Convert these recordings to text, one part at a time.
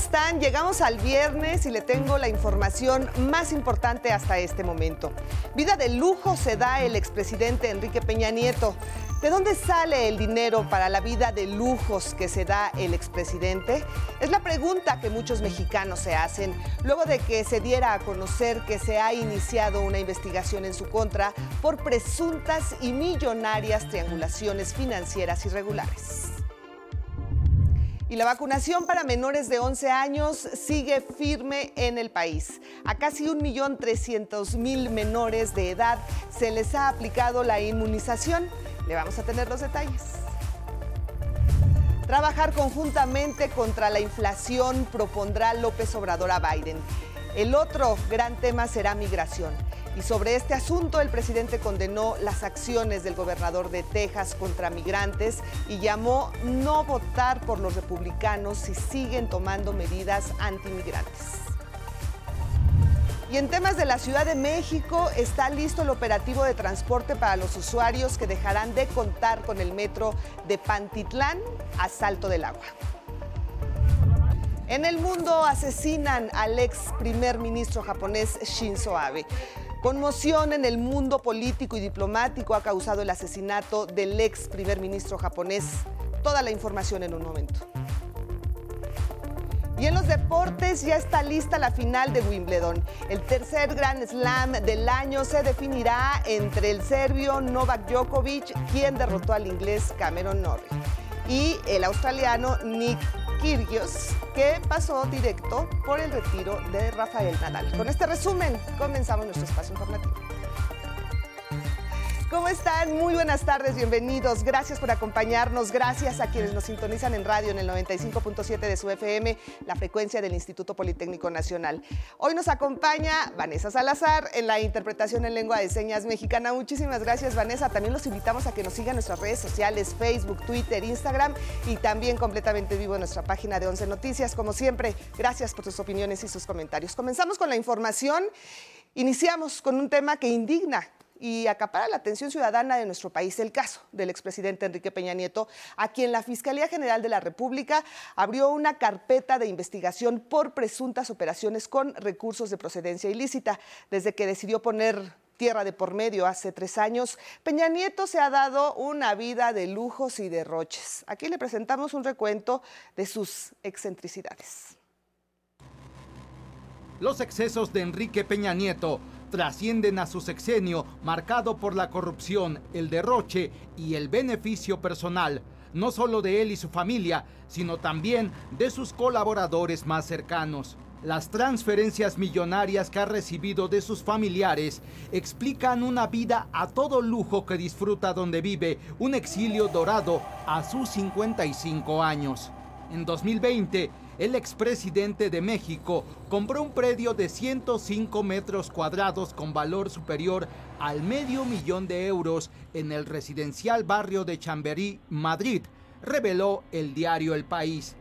¿Cómo están? Llegamos al viernes y le tengo la información más importante hasta este momento. Vida de lujo se da el expresidente Enrique Peña Nieto. ¿De dónde sale el dinero para la vida de lujos que se da el expresidente? Es la pregunta que muchos mexicanos se hacen luego de que se diera a conocer que se ha iniciado una investigación en su contra por presuntas y millonarias triangulaciones financieras irregulares. Y la vacunación para menores de 11 años sigue firme en el país. A casi 1.300.000 menores de edad se les ha aplicado la inmunización. Le vamos a tener los detalles. Trabajar conjuntamente contra la inflación propondrá López Obrador a Biden. El otro gran tema será migración. Y sobre este asunto, el presidente condenó las acciones del gobernador de Texas contra migrantes y llamó no votar por los republicanos si siguen tomando medidas antimigrantes. Y en temas de la Ciudad de México, está listo el operativo de transporte para los usuarios que dejarán de contar con el metro de Pantitlán a Salto del Agua. En el mundo asesinan al ex primer ministro japonés Shinzo Abe. Conmoción en el mundo político y diplomático ha causado el asesinato del ex primer ministro japonés. Toda la información en un momento. Y en los deportes ya está lista la final de Wimbledon. El tercer Grand Slam del año se definirá entre el serbio Novak Djokovic, quien derrotó al inglés Cameron Norrie, y el australiano Nick Kyrgios, que pasó directo por el retiro de Rafael Nadal. Con este resumen, comenzamos nuestro espacio informativo. ¿Cómo están? Muy buenas tardes, bienvenidos. Gracias por acompañarnos. Gracias a quienes nos sintonizan en radio en el 95.7 de su FM, la frecuencia del Instituto Politécnico Nacional. Hoy nos acompaña Vanessa Salazar en la interpretación en lengua de señas mexicana. Muchísimas gracias, Vanessa. También los invitamos a que nos sigan en nuestras redes sociales, Facebook, Twitter, Instagram y también completamente vivo en nuestra página de 11 Noticias. Como siempre, gracias por sus opiniones y sus comentarios. Comenzamos con la información. Iniciamos con un tema que indigna y acapara la atención ciudadana de nuestro país el caso del expresidente Enrique Peña Nieto, a quien la Fiscalía General de la República abrió una carpeta de investigación por presuntas operaciones con recursos de procedencia ilícita. Desde que decidió poner tierra de por medio hace tres años, Peña Nieto se ha dado una vida de lujos y derroches. Aquí le presentamos un recuento de sus excentricidades. Los excesos de Enrique Peña Nieto trascienden a su sexenio marcado por la corrupción, el derroche y el beneficio personal, no solo de él y su familia, sino también de sus colaboradores más cercanos. Las transferencias millonarias que ha recibido de sus familiares explican una vida a todo lujo que disfruta donde vive, un exilio dorado a sus 55 años. En 2020, el expresidente de México compró un predio de 105 metros cuadrados con valor superior al medio millón de euros en el residencial barrio de Chamberí, Madrid, reveló el diario El País.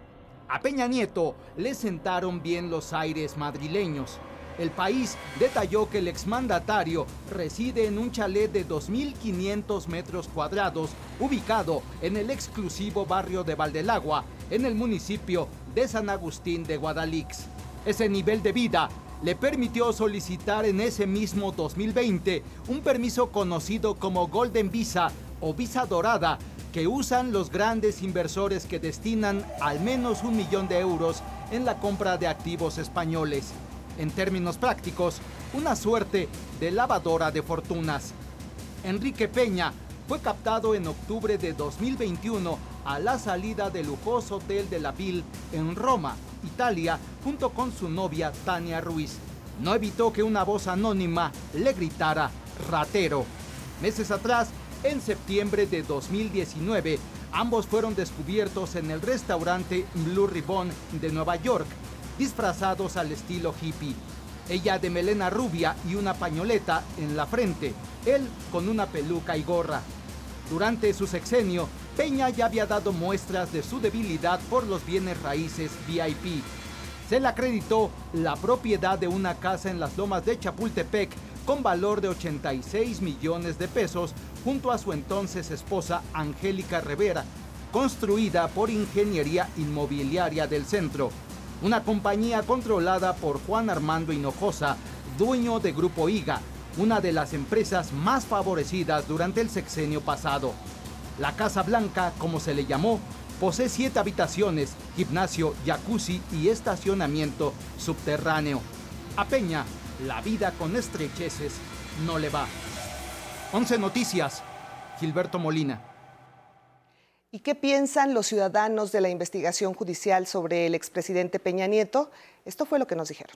A Peña Nieto le sentaron bien los aires madrileños. El país detalló que el exmandatario reside en un chalet de 2.500 metros cuadrados ubicado en el exclusivo barrio de Valdelagua, en el municipio de San Agustín de Guadalix. Ese nivel de vida le permitió solicitar en ese mismo 2020 un permiso conocido como Golden Visa o Visa Dorada que usan los grandes inversores que destinan al menos un millón de euros en la compra de activos españoles. En términos prácticos, una suerte de lavadora de fortunas. Enrique Peña fue captado en octubre de 2021 a la salida del lujoso hotel de la Ville en Roma, Italia, junto con su novia Tania Ruiz. No evitó que una voz anónima le gritara ratero. Meses atrás, en septiembre de 2019, ambos fueron descubiertos en el restaurante Blue Ribbon de Nueva York, disfrazados al estilo hippie. Ella de melena rubia y una pañoleta en la frente, él con una peluca y gorra. Durante su sexenio, Peña ya había dado muestras de su debilidad por los bienes raíces VIP. Se le acreditó la propiedad de una casa en las lomas de Chapultepec con valor de 86 millones de pesos junto a su entonces esposa Angélica Rivera, construida por Ingeniería Inmobiliaria del Centro. Una compañía controlada por Juan Armando Hinojosa, dueño de Grupo IGA, una de las empresas más favorecidas durante el sexenio pasado. La Casa Blanca, como se le llamó, posee siete habitaciones, gimnasio, jacuzzi y estacionamiento subterráneo. A Peña, la vida con estrecheces no le va. 11 Noticias, Gilberto Molina. ¿Y qué piensan los ciudadanos de la investigación judicial sobre el expresidente Peña Nieto? Esto fue lo que nos dijeron.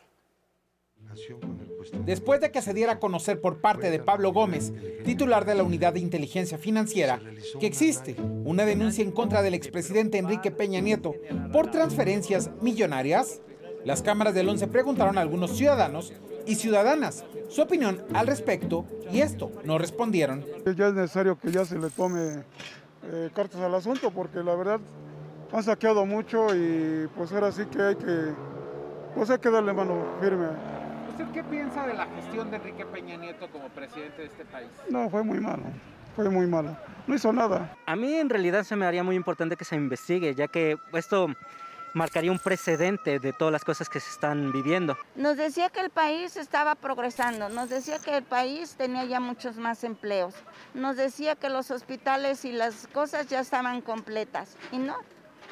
Después de que se diera a conocer por parte de Pablo Gómez, titular de la Unidad de Inteligencia Financiera, que existe una denuncia en contra del expresidente Enrique Peña Nieto por transferencias millonarias, las cámaras del 11 preguntaron a algunos ciudadanos y ciudadanas su opinión al respecto y esto no respondieron. Ya es necesario que ya se le tome eh, cartas al asunto porque la verdad han saqueado mucho y pues ahora sí que hay que, pues hay que darle mano firme ¿Usted qué piensa de la gestión de Enrique Peña Nieto como presidente de este país? No, fue muy malo, fue muy malo. No hizo nada. A mí en realidad se me haría muy importante que se investigue, ya que esto marcaría un precedente de todas las cosas que se están viviendo. Nos decía que el país estaba progresando, nos decía que el país tenía ya muchos más empleos, nos decía que los hospitales y las cosas ya estaban completas y no,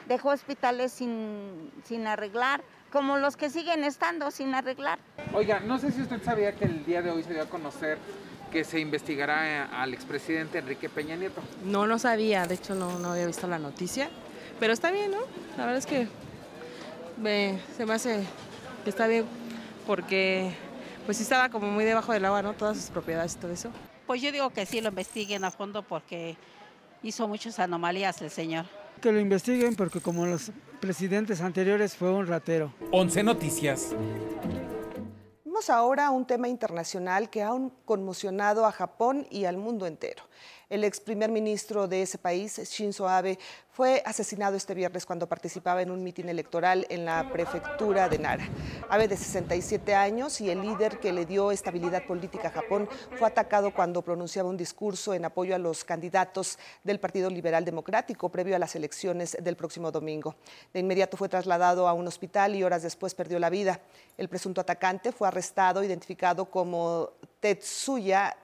dejó hospitales sin, sin arreglar, como los que siguen estando sin arreglar. Oiga, no sé si usted sabía que el día de hoy se dio a conocer que se investigará al expresidente Enrique Peña Nieto. No, no sabía, de hecho no, no había visto la noticia, pero está bien, ¿no? La verdad es que se me hace que está bien porque pues sí estaba como muy debajo del agua, ¿no? Todas sus propiedades y todo eso. Pues yo digo que sí lo investiguen a fondo porque hizo muchas anomalías el señor. Que lo investiguen porque como los presidentes anteriores fue un ratero. 11 Noticias. Vamos ahora a un tema internacional que ha conmocionado a Japón y al mundo entero. El ex primer ministro de ese país, Shinzo Abe, fue asesinado este viernes cuando participaba en un mitin electoral en la prefectura de Nara. Abe, de 67 años y el líder que le dio estabilidad política a Japón, fue atacado cuando pronunciaba un discurso en apoyo a los candidatos del Partido Liberal Democrático previo a las elecciones del próximo domingo. De inmediato fue trasladado a un hospital y horas después perdió la vida. El presunto atacante fue arrestado, identificado como Tetsuya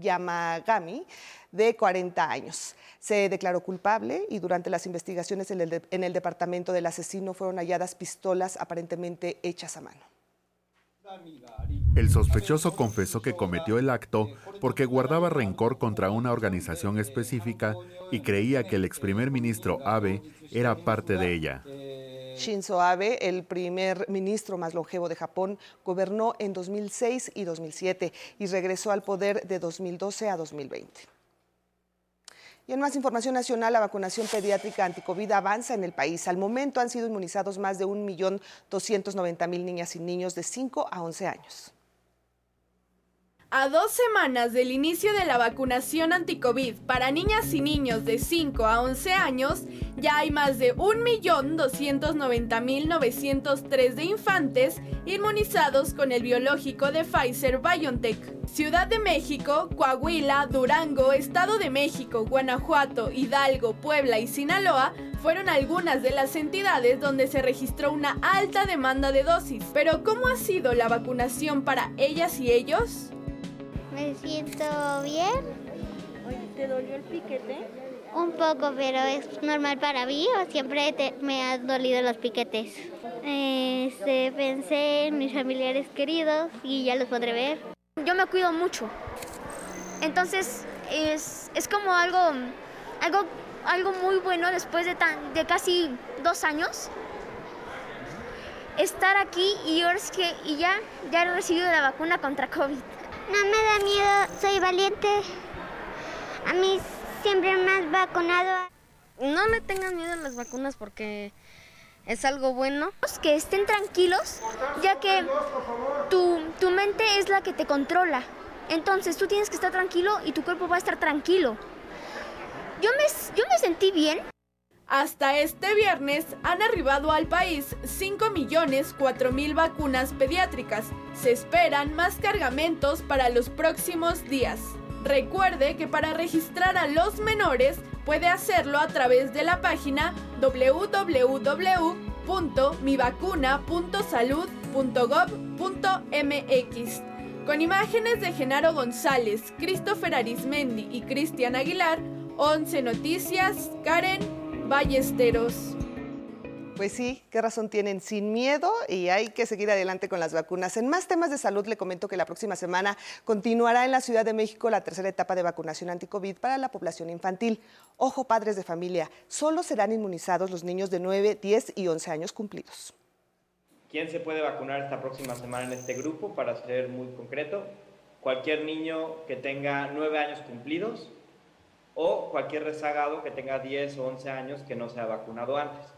Yamagami, de 40 años. Se declaró culpable y durante las investigaciones en el, en el departamento del asesino fueron halladas pistolas aparentemente hechas a mano. El sospechoso confesó que cometió el acto porque guardaba rencor contra una organización específica y creía que el ex primer ministro Abe era parte de ella. Shinzo Abe, el primer ministro más longevo de Japón, gobernó en 2006 y 2007 y regresó al poder de 2012 a 2020. Y en más información nacional, la vacunación pediátrica anticovid avanza en el país. Al momento han sido inmunizados más de 1.290.000 niñas y niños de 5 a 11 años. A dos semanas del inicio de la vacunación anticovid para niñas y niños de 5 a 11 años, ya hay más de 1.290.903 de infantes inmunizados con el biológico de Pfizer BioNTech. Ciudad de México, Coahuila, Durango, Estado de México, Guanajuato, Hidalgo, Puebla y Sinaloa fueron algunas de las entidades donde se registró una alta demanda de dosis. Pero ¿cómo ha sido la vacunación para ellas y ellos? Me siento bien. ¿te dolió el piquete? Un poco, pero es normal para mí o siempre me han dolido los piquetes. Este, pensé en mis familiares queridos y ya los podré ver. Yo me cuido mucho. Entonces es, es como algo, algo, algo muy bueno después de, tan, de casi dos años. Estar aquí y, y ya, ya he recibido la vacuna contra COVID. No me da miedo, soy valiente. A mí siempre me has vacunado. No me tengan miedo a las vacunas porque es algo bueno. Que estén tranquilos, ya que tu, tu mente es la que te controla. Entonces tú tienes que estar tranquilo y tu cuerpo va a estar tranquilo. Yo me, yo me sentí bien. Hasta este viernes han arribado al país 5 millones 4 mil vacunas pediátricas. Se esperan más cargamentos para los próximos días. Recuerde que para registrar a los menores puede hacerlo a través de la página www www.mivacuna.salud.gov.mx con imágenes de Genaro González, Christopher Arismendi y Cristian Aguilar, 11 Noticias, Karen Ballesteros. Pues sí, qué razón tienen, sin miedo y hay que seguir adelante con las vacunas. En más temas de salud le comento que la próxima semana continuará en la Ciudad de México la tercera etapa de vacunación anti-COVID para la población infantil. Ojo, padres de familia, solo serán inmunizados los niños de 9, 10 y 11 años cumplidos. ¿Quién se puede vacunar esta próxima semana en este grupo? Para ser muy concreto, cualquier niño que tenga 9 años cumplidos o cualquier rezagado que tenga 10 o 11 años que no se ha vacunado antes.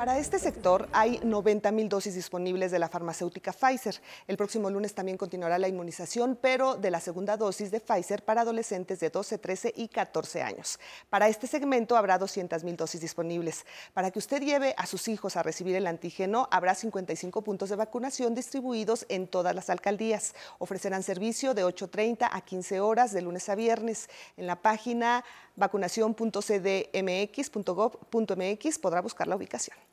Para este sector hay 90 mil dosis disponibles de la farmacéutica Pfizer. El próximo lunes también continuará la inmunización, pero de la segunda dosis de Pfizer para adolescentes de 12, 13 y 14 años. Para este segmento habrá 200 mil dosis disponibles. Para que usted lleve a sus hijos a recibir el antígeno, habrá 55 puntos de vacunación distribuidos en todas las alcaldías. Ofrecerán servicio de 8.30 a 15 horas de lunes a viernes. En la página vacunación.cdmx.gov.mx podrá buscar la ubicación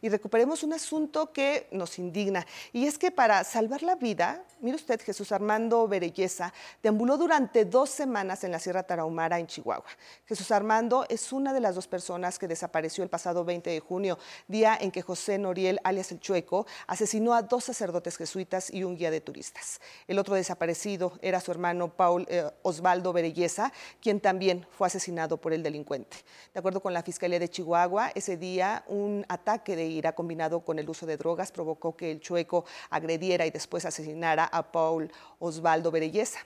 y recuperemos un asunto que nos indigna. Y es que para salvar la vida, mire usted, Jesús Armando Berelleza deambuló durante dos semanas en la Sierra Tarahumara, en Chihuahua. Jesús Armando es una de las dos personas que desapareció el pasado 20 de junio, día en que José Noriel, alias el Chueco, asesinó a dos sacerdotes jesuitas y un guía de turistas. El otro desaparecido era su hermano Paul eh, Osvaldo Berelleza, quien también fue asesinado por el delincuente. De acuerdo con la Fiscalía de Chihuahua, ese día un ataque de ira combinado con el uso de drogas provocó que el chueco agrediera y después asesinara a Paul Osvaldo Berelleza.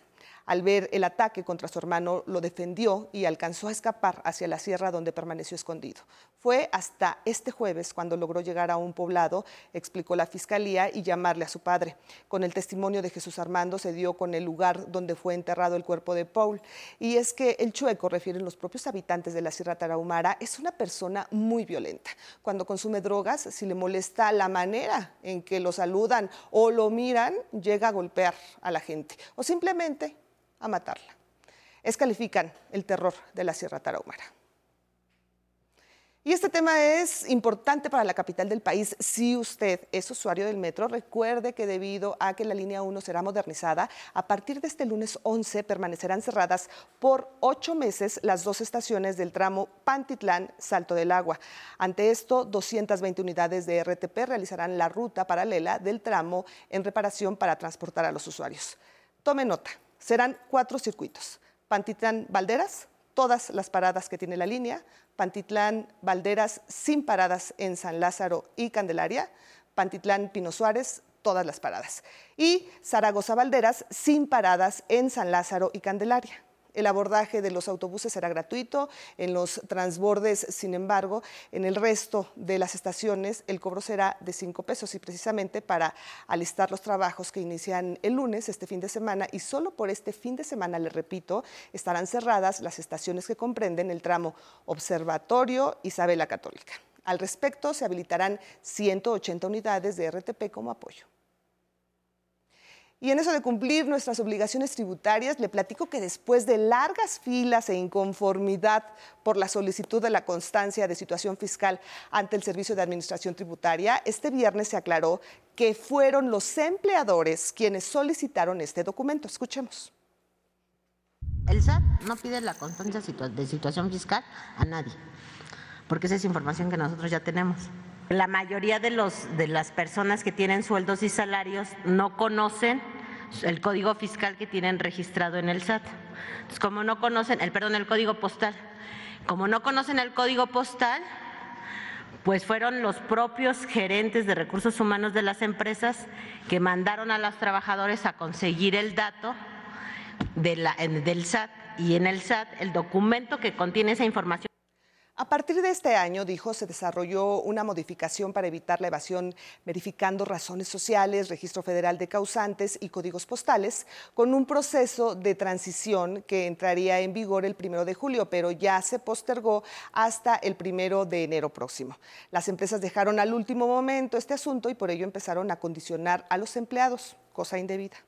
Al ver el ataque contra su hermano, lo defendió y alcanzó a escapar hacia la sierra donde permaneció escondido. Fue hasta este jueves cuando logró llegar a un poblado, explicó la fiscalía, y llamarle a su padre. Con el testimonio de Jesús Armando se dio con el lugar donde fue enterrado el cuerpo de Paul. Y es que el chueco, refieren los propios habitantes de la Sierra Tarahumara, es una persona muy violenta. Cuando consume drogas, si le molesta la manera en que lo saludan o lo miran, llega a golpear a la gente o simplemente a matarla. Escalifican el terror de la Sierra Tarahumara. Y este tema es importante para la capital del país. Si usted es usuario del metro, recuerde que debido a que la línea 1 será modernizada, a partir de este lunes 11 permanecerán cerradas por ocho meses las dos estaciones del tramo Pantitlán-Salto del Agua. Ante esto, 220 unidades de RTP realizarán la ruta paralela del tramo en reparación para transportar a los usuarios. Tome nota, serán cuatro circuitos. Pantitlán Valderas, todas las paradas que tiene la línea, Pantitlán Valderas sin paradas en San Lázaro y Candelaria, Pantitlán Pino Suárez, todas las paradas, y Zaragoza Valderas sin paradas en San Lázaro y Candelaria. El abordaje de los autobuses será gratuito, en los transbordes, sin embargo, en el resto de las estaciones el cobro será de cinco pesos y precisamente para alistar los trabajos que inician el lunes, este fin de semana, y solo por este fin de semana, le repito, estarán cerradas las estaciones que comprenden el tramo Observatorio Isabela Católica. Al respecto, se habilitarán 180 unidades de RTP como apoyo. Y en eso de cumplir nuestras obligaciones tributarias, le platico que después de largas filas e inconformidad por la solicitud de la constancia de situación fiscal ante el Servicio de Administración Tributaria, este viernes se aclaró que fueron los empleadores quienes solicitaron este documento. Escuchemos. El SAT no pide la constancia de situación fiscal a nadie, porque esa es información que nosotros ya tenemos. La mayoría de, los, de las personas que tienen sueldos y salarios no conocen el código fiscal que tienen registrado en el SAT. Como no conocen, el perdón, el código postal. Como no conocen el código postal, pues fueron los propios gerentes de recursos humanos de las empresas que mandaron a los trabajadores a conseguir el dato de la, del SAT y en el SAT el documento que contiene esa información a partir de este año, dijo, se desarrolló una modificación para evitar la evasión verificando razones sociales, registro federal de causantes y códigos postales, con un proceso de transición que entraría en vigor el primero de julio, pero ya se postergó hasta el primero de enero próximo. Las empresas dejaron al último momento este asunto y por ello empezaron a condicionar a los empleados, cosa indebida.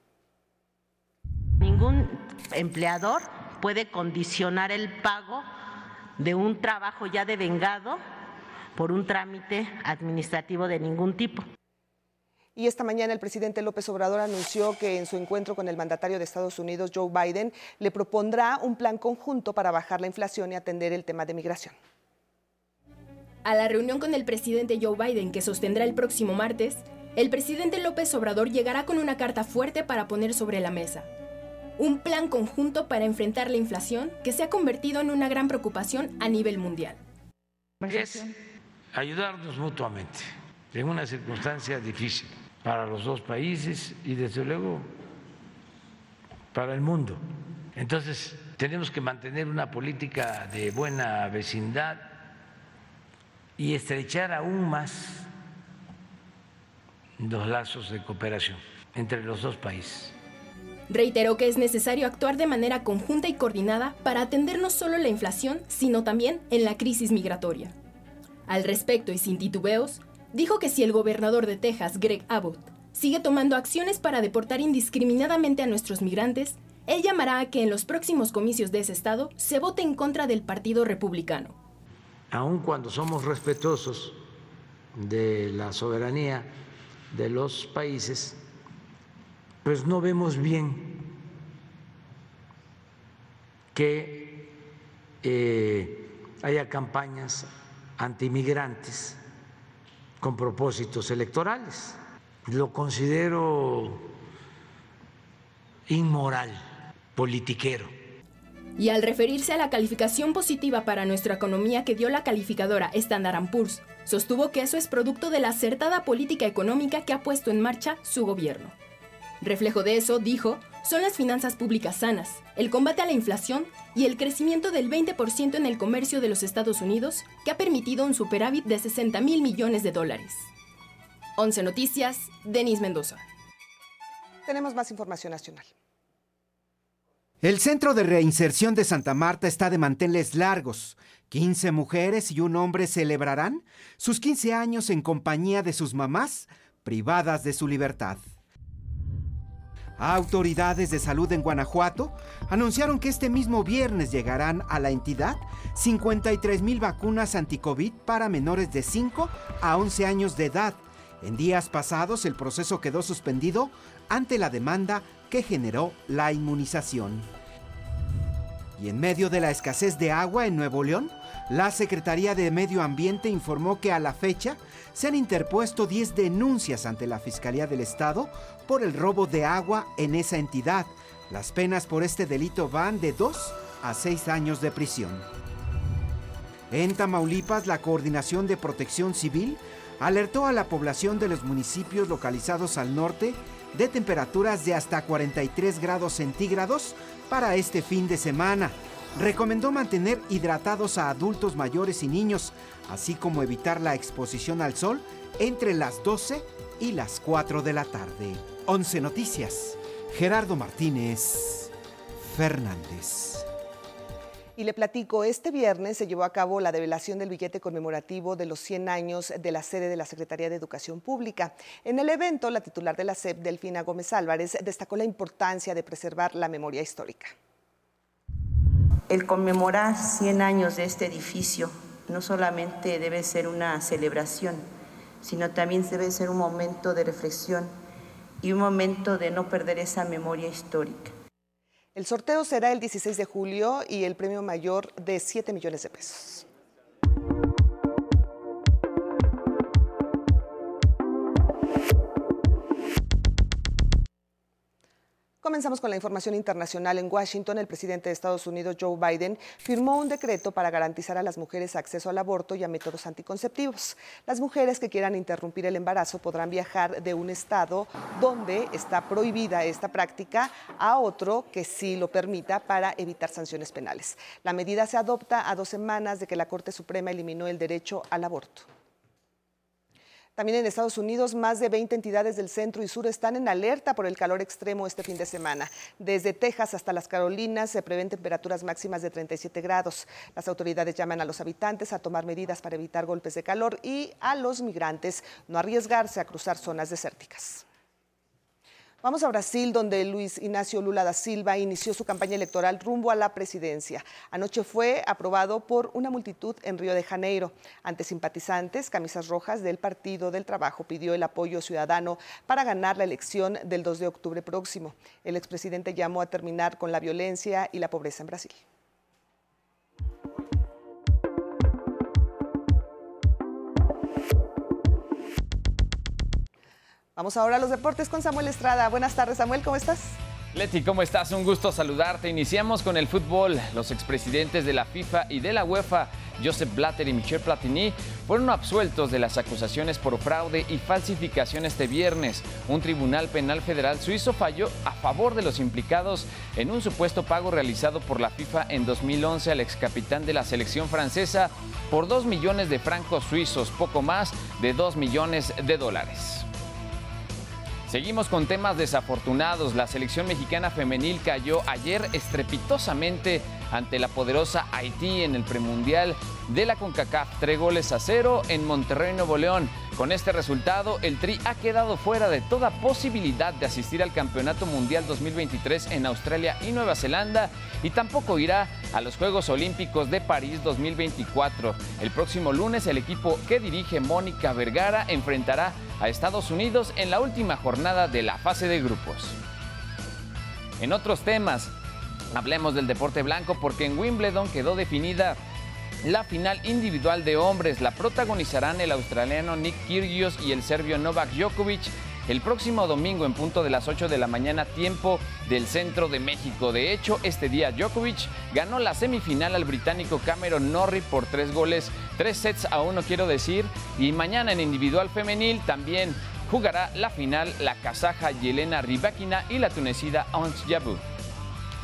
Ningún empleador puede condicionar el pago de un trabajo ya devengado por un trámite administrativo de ningún tipo. Y esta mañana el presidente López Obrador anunció que en su encuentro con el mandatario de Estados Unidos, Joe Biden, le propondrá un plan conjunto para bajar la inflación y atender el tema de migración. A la reunión con el presidente Joe Biden que sostendrá el próximo martes, el presidente López Obrador llegará con una carta fuerte para poner sobre la mesa. Un plan conjunto para enfrentar la inflación que se ha convertido en una gran preocupación a nivel mundial. Es ayudarnos mutuamente en una circunstancia difícil para los dos países y desde luego para el mundo. Entonces, tenemos que mantener una política de buena vecindad y estrechar aún más los lazos de cooperación entre los dos países. Reiteró que es necesario actuar de manera conjunta y coordinada para atender no solo la inflación, sino también en la crisis migratoria. Al respecto y sin titubeos, dijo que si el gobernador de Texas, Greg Abbott, sigue tomando acciones para deportar indiscriminadamente a nuestros migrantes, él llamará a que en los próximos comicios de ese estado se vote en contra del Partido Republicano. Aun cuando somos respetuosos de la soberanía de los países, pues no vemos bien que eh, haya campañas antimigrantes con propósitos electorales. Lo considero inmoral, politiquero. Y al referirse a la calificación positiva para nuestra economía que dio la calificadora Standard Poor's, sostuvo que eso es producto de la acertada política económica que ha puesto en marcha su gobierno. Reflejo de eso, dijo, son las finanzas públicas sanas, el combate a la inflación y el crecimiento del 20% en el comercio de los Estados Unidos, que ha permitido un superávit de 60 mil millones de dólares. 11 Noticias, Denis Mendoza. Tenemos más información nacional. El Centro de Reinserción de Santa Marta está de manteles largos. 15 mujeres y un hombre celebrarán sus 15 años en compañía de sus mamás, privadas de su libertad. Autoridades de salud en Guanajuato anunciaron que este mismo viernes llegarán a la entidad 53 mil vacunas anticovid para menores de 5 a 11 años de edad. En días pasados el proceso quedó suspendido ante la demanda que generó la inmunización. Y en medio de la escasez de agua en Nuevo León, la Secretaría de Medio Ambiente informó que a la fecha se han interpuesto 10 denuncias ante la Fiscalía del Estado por el robo de agua en esa entidad. Las penas por este delito van de 2 a 6 años de prisión. En Tamaulipas, la Coordinación de Protección Civil alertó a la población de los municipios localizados al norte de temperaturas de hasta 43 grados centígrados para este fin de semana recomendó mantener hidratados a adultos mayores y niños, así como evitar la exposición al sol entre las 12 y las 4 de la tarde. 11 Noticias. Gerardo Martínez Fernández. Y le platico, este viernes se llevó a cabo la develación del billete conmemorativo de los 100 años de la sede de la Secretaría de Educación Pública. En el evento, la titular de la SEP, Delfina Gómez Álvarez, destacó la importancia de preservar la memoria histórica el conmemorar 100 años de este edificio no solamente debe ser una celebración, sino también debe ser un momento de reflexión y un momento de no perder esa memoria histórica. El sorteo será el 16 de julio y el premio mayor de 7 millones de pesos. Comenzamos con la información internacional. En Washington, el presidente de Estados Unidos, Joe Biden, firmó un decreto para garantizar a las mujeres acceso al aborto y a métodos anticonceptivos. Las mujeres que quieran interrumpir el embarazo podrán viajar de un estado donde está prohibida esta práctica a otro que sí lo permita para evitar sanciones penales. La medida se adopta a dos semanas de que la Corte Suprema eliminó el derecho al aborto. También en Estados Unidos, más de 20 entidades del centro y sur están en alerta por el calor extremo este fin de semana. Desde Texas hasta las Carolinas se prevén temperaturas máximas de 37 grados. Las autoridades llaman a los habitantes a tomar medidas para evitar golpes de calor y a los migrantes no arriesgarse a cruzar zonas desérticas. Vamos a Brasil, donde Luis Ignacio Lula da Silva inició su campaña electoral rumbo a la presidencia. Anoche fue aprobado por una multitud en Río de Janeiro. Ante simpatizantes, camisas rojas del Partido del Trabajo pidió el apoyo ciudadano para ganar la elección del 2 de octubre próximo. El expresidente llamó a terminar con la violencia y la pobreza en Brasil. Vamos ahora a los deportes con Samuel Estrada. Buenas tardes, Samuel, ¿cómo estás? Leti, ¿cómo estás? Un gusto saludarte. Iniciamos con el fútbol. Los expresidentes de la FIFA y de la UEFA, Joseph Blatter y Michel Platini, fueron absueltos de las acusaciones por fraude y falsificación este viernes. Un tribunal penal federal suizo falló a favor de los implicados en un supuesto pago realizado por la FIFA en 2011 al ex capitán de la selección francesa por 2 millones de francos suizos, poco más de 2 millones de dólares. Seguimos con temas desafortunados. La selección mexicana femenil cayó ayer estrepitosamente ante la poderosa Haití en el premundial de la CONCACAF. Tres goles a cero en Monterrey, Nuevo León. Con este resultado, el Tri ha quedado fuera de toda posibilidad de asistir al Campeonato Mundial 2023 en Australia y Nueva Zelanda y tampoco irá a los Juegos Olímpicos de París 2024. El próximo lunes, el equipo que dirige Mónica Vergara enfrentará a Estados Unidos en la última jornada de la fase de grupos. En otros temas, hablemos del deporte blanco porque en Wimbledon quedó definida la final individual de hombres. La protagonizarán el australiano Nick Kyrgios y el serbio Novak Djokovic el próximo domingo en punto de las 8 de la mañana, tiempo del centro de México. De hecho, este día Djokovic ganó la semifinal al británico Cameron Norrie por tres goles, tres sets a uno quiero decir, y mañana en individual femenil también jugará la final la kazaja Yelena Rybakina y la tunecida Ons Jabeur.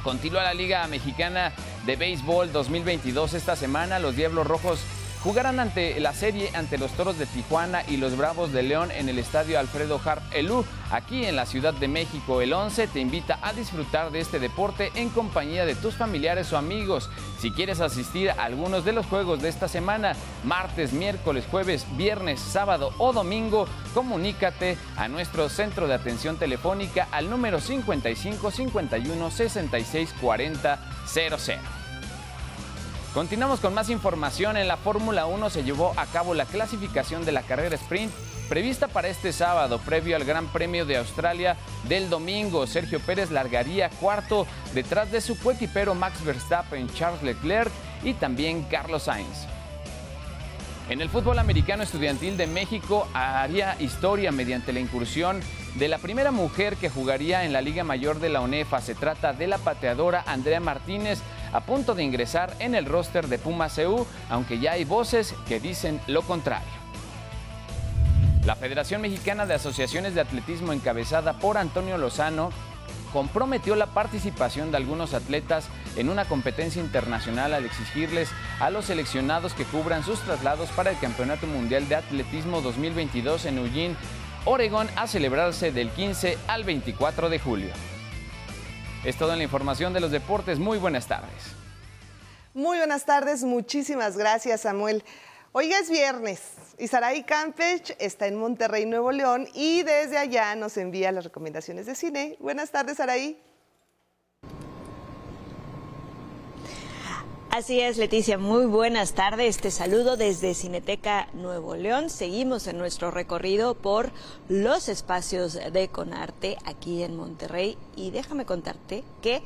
Continúa la Liga Mexicana de Béisbol 2022 esta semana. Los Diablos Rojos jugarán ante la serie ante los Toros de Tijuana y los Bravos de León en el estadio Alfredo Harp Elú, aquí en la Ciudad de México. El 11 te invita a disfrutar de este deporte en compañía de tus familiares o amigos. Si quieres asistir a algunos de los juegos de esta semana, martes, miércoles, jueves, viernes, sábado o domingo, comunícate a nuestro centro de atención telefónica al número 55 51 66 40 00. Continuamos con más información. En la Fórmula 1 se llevó a cabo la clasificación de la carrera sprint prevista para este sábado, previo al Gran Premio de Australia del domingo. Sergio Pérez largaría cuarto detrás de su coequipero Max Verstappen, Charles Leclerc y también Carlos Sainz. En el fútbol americano estudiantil de México haría historia mediante la incursión de la primera mujer que jugaría en la Liga Mayor de la UNEFA. Se trata de la pateadora Andrea Martínez, a punto de ingresar en el roster de Pumas CU, aunque ya hay voces que dicen lo contrario. La Federación Mexicana de Asociaciones de Atletismo encabezada por Antonio Lozano comprometió la participación de algunos atletas en una competencia internacional al exigirles a los seleccionados que cubran sus traslados para el Campeonato Mundial de Atletismo 2022 en Eugene, Oregón, a celebrarse del 15 al 24 de julio. Es todo en la información de los deportes. Muy buenas tardes. Muy buenas tardes, muchísimas gracias Samuel. Hoy es viernes y Saraí Campech está en Monterrey, Nuevo León y desde allá nos envía las recomendaciones de cine. Buenas tardes, Saraí. Así es, Leticia, muy buenas tardes. Te saludo desde Cineteca Nuevo León. Seguimos en nuestro recorrido por los espacios de Conarte aquí en Monterrey y déjame contarte que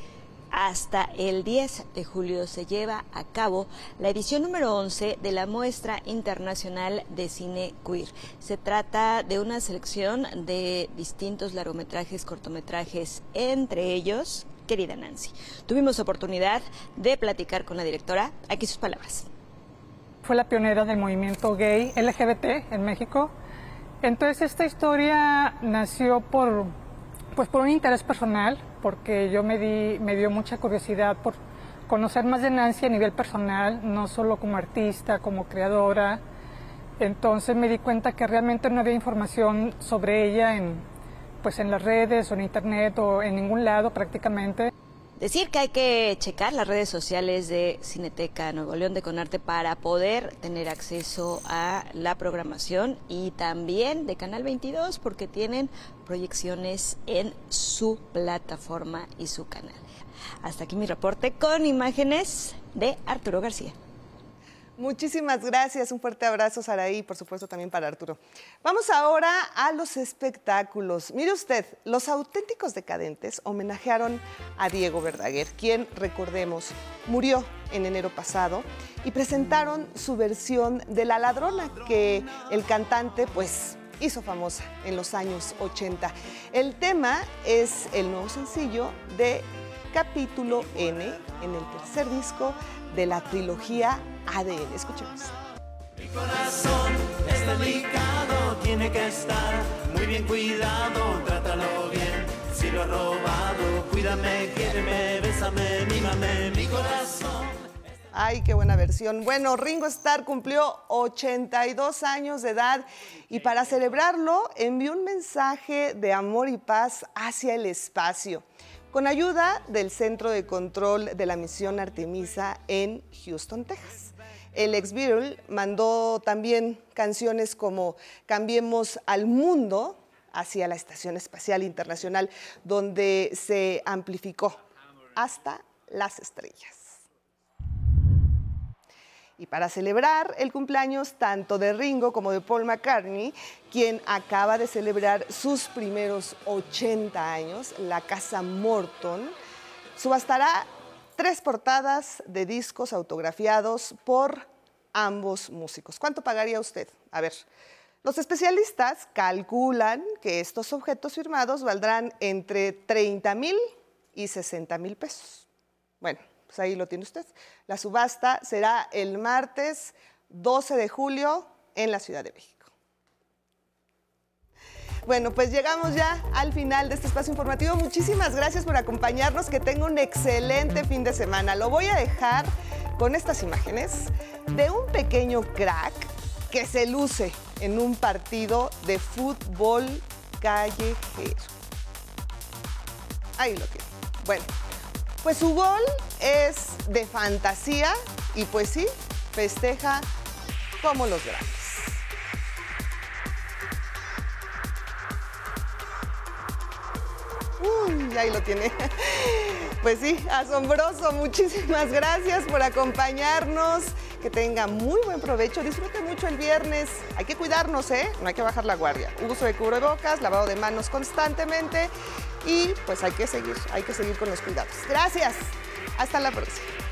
hasta el 10 de julio se lleva a cabo la edición número 11 de la Muestra Internacional de Cine Queer. Se trata de una selección de distintos largometrajes, cortometrajes, entre ellos querida Nancy. Tuvimos oportunidad de platicar con la directora. Aquí sus palabras. Fue la pionera del movimiento gay LGBT en México. Entonces esta historia nació por, pues por un interés personal, porque yo me, di, me dio mucha curiosidad por conocer más de Nancy a nivel personal, no solo como artista, como creadora. Entonces me di cuenta que realmente no había información sobre ella en, pues en las redes o en internet o en ningún lado prácticamente. Decir que hay que checar las redes sociales de Cineteca Nuevo León de Conarte para poder tener acceso a la programación y también de Canal 22 porque tienen proyecciones en su plataforma y su canal. Hasta aquí mi reporte con imágenes de Arturo García. Muchísimas gracias, un fuerte abrazo Saraí y por supuesto también para Arturo. Vamos ahora a los espectáculos. Mire usted, los auténticos decadentes homenajearon a Diego Verdaguer, quien, recordemos, murió en enero pasado y presentaron su versión de La Ladrona, que el cantante pues hizo famosa en los años 80. El tema es el nuevo sencillo de Capítulo N en el tercer disco de la trilogía ADN. Escuchemos. Mi corazón es delicado, tiene que estar muy bien cuidado, trátalo bien. Si lo he robado, cuídame, quiéreme, bésame, mímame, mi corazón. Ay, qué buena versión. Bueno, Ringo Starr cumplió 82 años de edad y para celebrarlo envió un mensaje de amor y paz hacia el espacio con ayuda del Centro de Control de la Misión Artemisa en Houston, Texas. El ex Beatle mandó también canciones como Cambiemos al Mundo hacia la Estación Espacial Internacional, donde se amplificó hasta las estrellas. Y para celebrar el cumpleaños tanto de Ringo como de Paul McCartney, quien acaba de celebrar sus primeros 80 años, la casa Morton subastará tres portadas de discos autografiados por ambos músicos. ¿Cuánto pagaría usted? A ver, los especialistas calculan que estos objetos firmados valdrán entre 30 mil y 60 mil pesos. Bueno, pues ahí lo tiene usted. La subasta será el martes 12 de julio en la Ciudad de México. Bueno, pues llegamos ya al final de este espacio informativo. Muchísimas gracias por acompañarnos. Que tenga un excelente fin de semana. Lo voy a dejar con estas imágenes de un pequeño crack que se luce en un partido de fútbol callejero. Ahí lo tiene. Bueno, pues su gol es de fantasía y pues sí, festeja como los grandes. Uy, ahí lo tiene. Pues sí, asombroso. Muchísimas gracias por acompañarnos. Que tenga muy buen provecho. Disfrute mucho el viernes. Hay que cuidarnos, ¿eh? No hay que bajar la guardia. Uso de cubrebocas, lavado de manos constantemente y pues hay que seguir, hay que seguir con los cuidados. Gracias. Hasta la próxima.